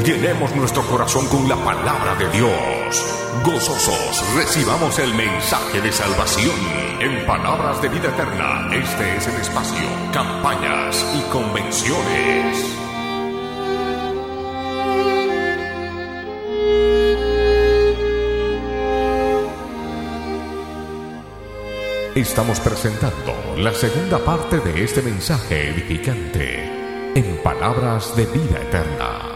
Llenemos nuestro corazón con la palabra de Dios. Gozosos recibamos el mensaje de salvación. En Palabras de Vida Eterna, este es el espacio, campañas y convenciones. Estamos presentando la segunda parte de este mensaje edificante en Palabras de Vida Eterna.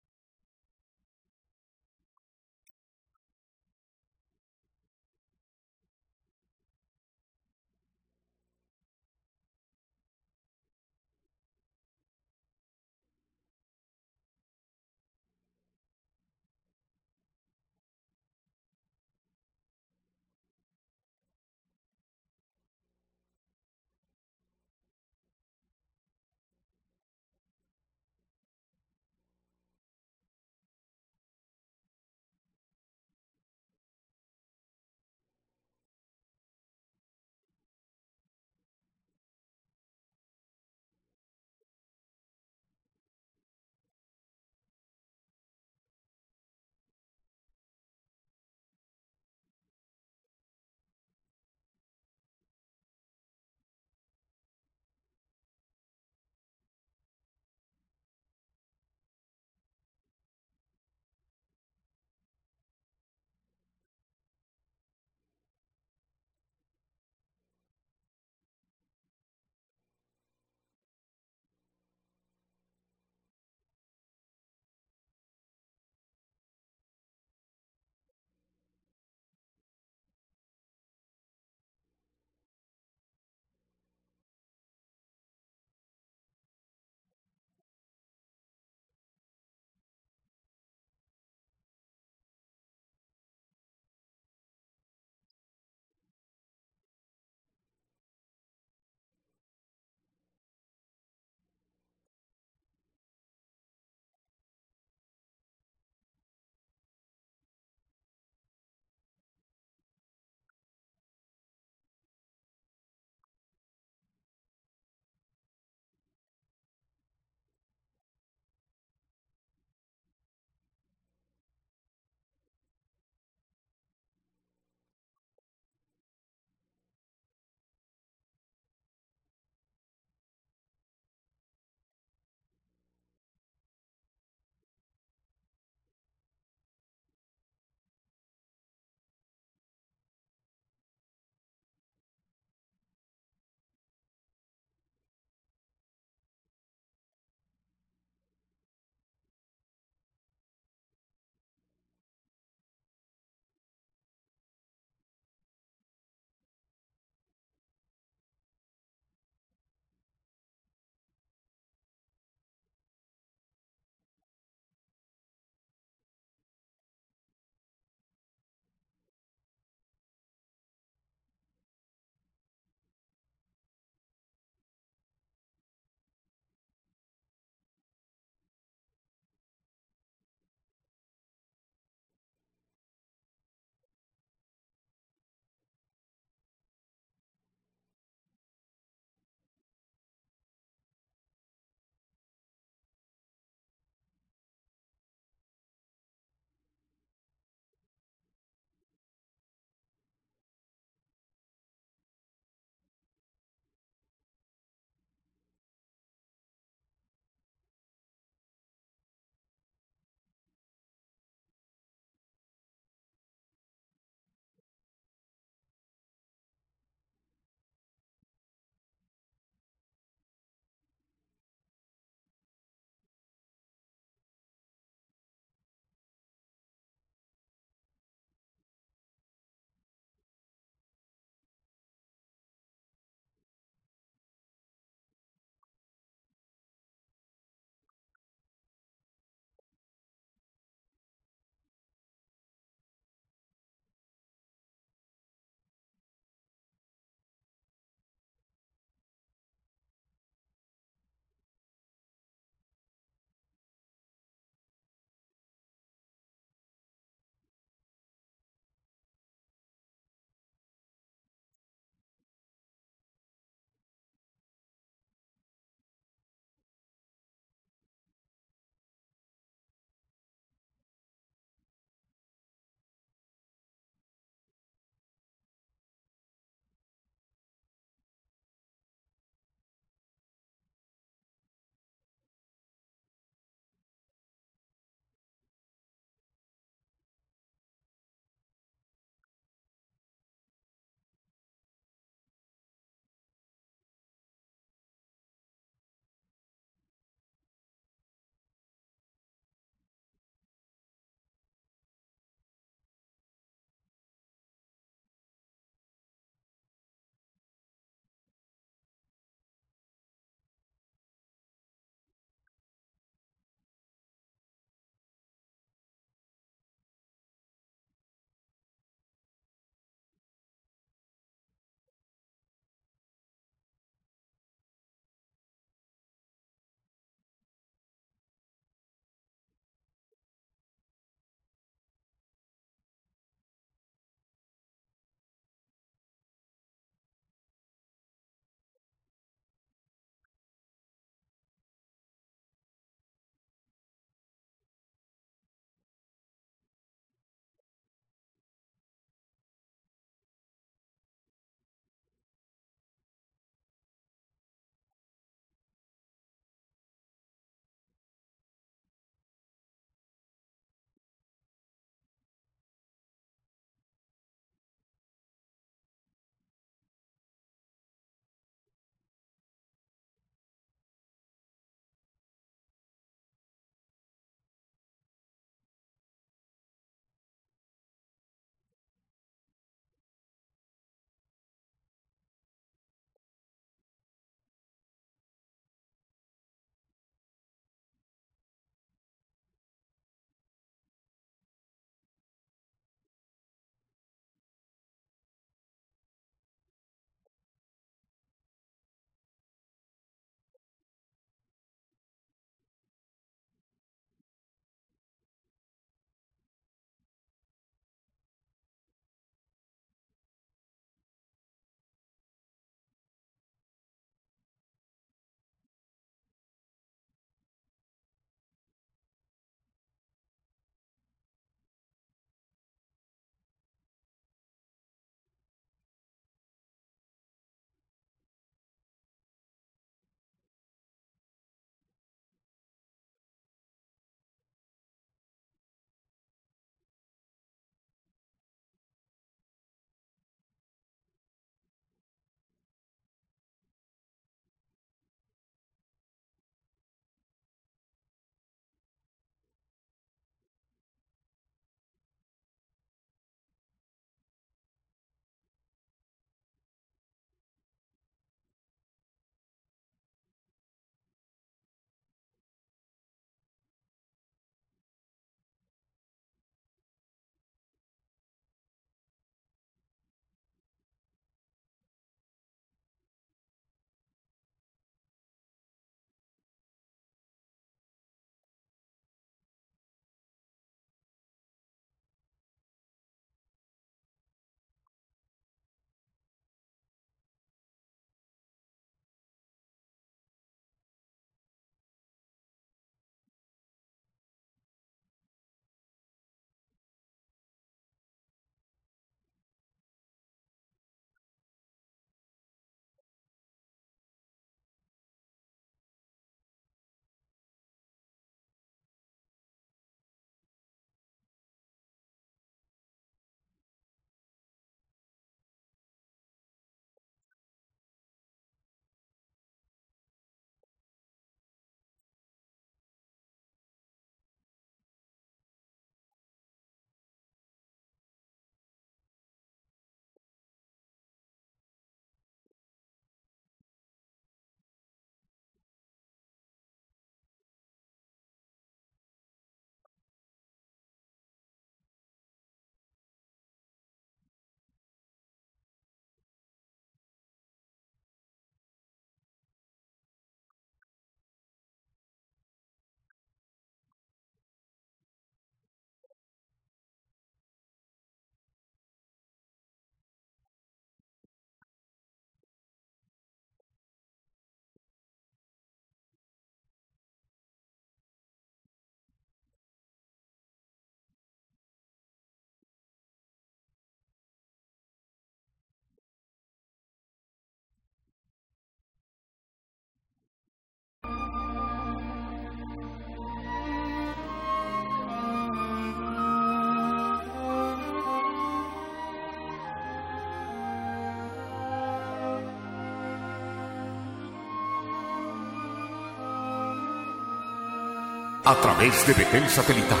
A través de Betel Satelital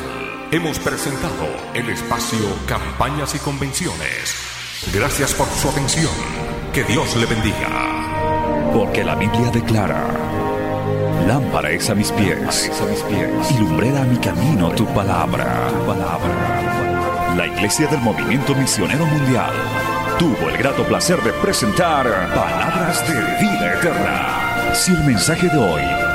hemos presentado el espacio Campañas y Convenciones. Gracias por su atención. Que Dios le bendiga. Porque la Biblia declara, lámpara es a mis pies, a mis pies y lumbrera a mi camino tu palabra. Tu palabra. La Iglesia del Movimiento Misionero Mundial tuvo el grato placer de presentar Palabras de Vida Eterna. Si el mensaje de hoy